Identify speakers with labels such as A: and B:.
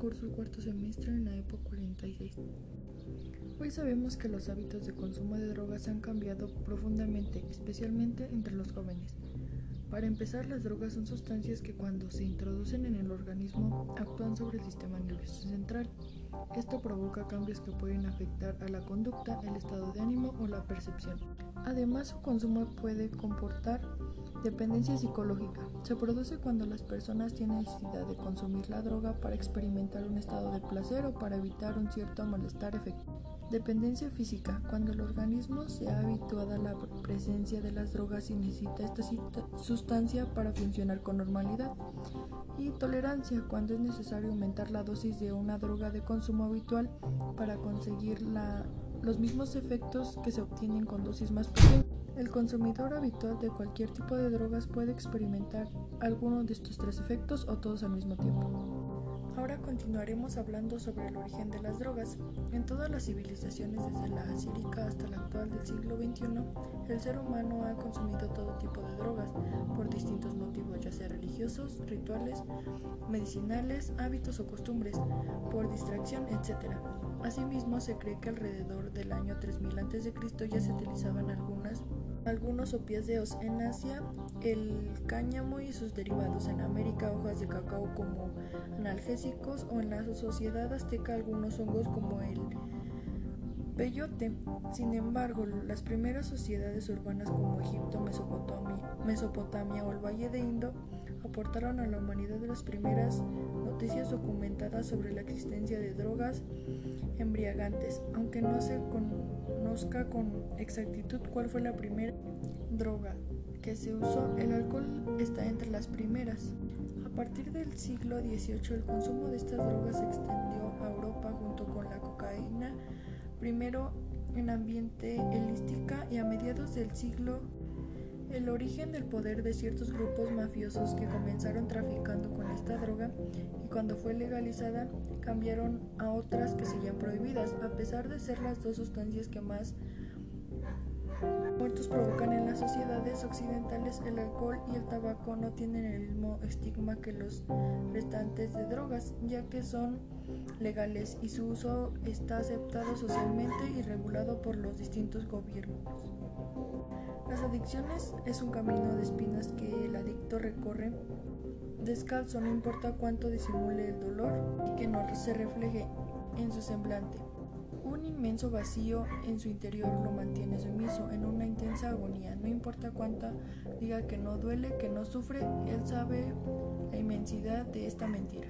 A: Curso el cuarto semestre en la época 46. Hoy sabemos que los hábitos de consumo de drogas han cambiado profundamente, especialmente entre los jóvenes. Para empezar, las drogas son sustancias que cuando se introducen en el organismo actúan sobre el sistema nervioso central. Esto provoca cambios que pueden afectar a la conducta, el estado de ánimo o la percepción. Además, su consumo puede comportar dependencia psicológica. Se produce cuando las personas tienen necesidad de consumir la droga para experimentar un estado de placer o para evitar un cierto malestar efectivo. Dependencia física, cuando el organismo se ha habituado a la presencia de las drogas y necesita esta sustancia para funcionar con normalidad. Y tolerancia, cuando es necesario aumentar la dosis de una droga de consumo habitual para conseguir los mismos efectos que se obtienen con dosis más pequeñas. El consumidor habitual de cualquier tipo de drogas puede experimentar alguno de estos tres efectos o todos al mismo tiempo. Ahora continuaremos hablando sobre el origen de las drogas. En todas las civilizaciones, desde la asírica hasta la actual del siglo XXI, el ser humano ha consumido todo tipo de drogas por distintos motivos, ya sea religiosos, rituales, medicinales, hábitos o costumbres, por distracción, etc. Asimismo, se cree que alrededor del año 3000 a.C. ya se utilizaban algunas algunos opiáceos en Asia, el cáñamo y sus derivados en América, hojas de cacao como analgésicos o en la sociedad azteca algunos hongos como el peyote. Sin embargo, las primeras sociedades urbanas como Egipto, Mesopotamia, Mesopotamia o el Valle de Indo aportaron a la humanidad las primeras noticias documentadas sobre la existencia de drogas embriagantes, aunque no se conozca con exactitud cuál fue la primera droga que se usó, el alcohol está entre las primeras. A partir del siglo XVIII el consumo de estas drogas se extendió a Europa junto con la cocaína, primero en ambiente helística y a mediados del siglo el origen del poder de ciertos grupos mafiosos que comenzaron traficando con esta droga y cuando fue legalizada cambiaron a otras que seguían prohibidas, a pesar de ser las dos sustancias que más muertos provocan en las sociedades occidentales, el alcohol y el tabaco no tienen el mismo estigma que los restantes de drogas, ya que son legales y su uso está aceptado socialmente y regulado por los distintos gobiernos. Las adicciones es un camino de espinas que el adicto recorre descalzo, no importa cuánto disimule el dolor y que no se refleje en su semblante. Un inmenso vacío en su interior lo mantiene intensa agonía. No importa cuánta diga que no duele, que no sufre, él sabe la inmensidad de esta mentira.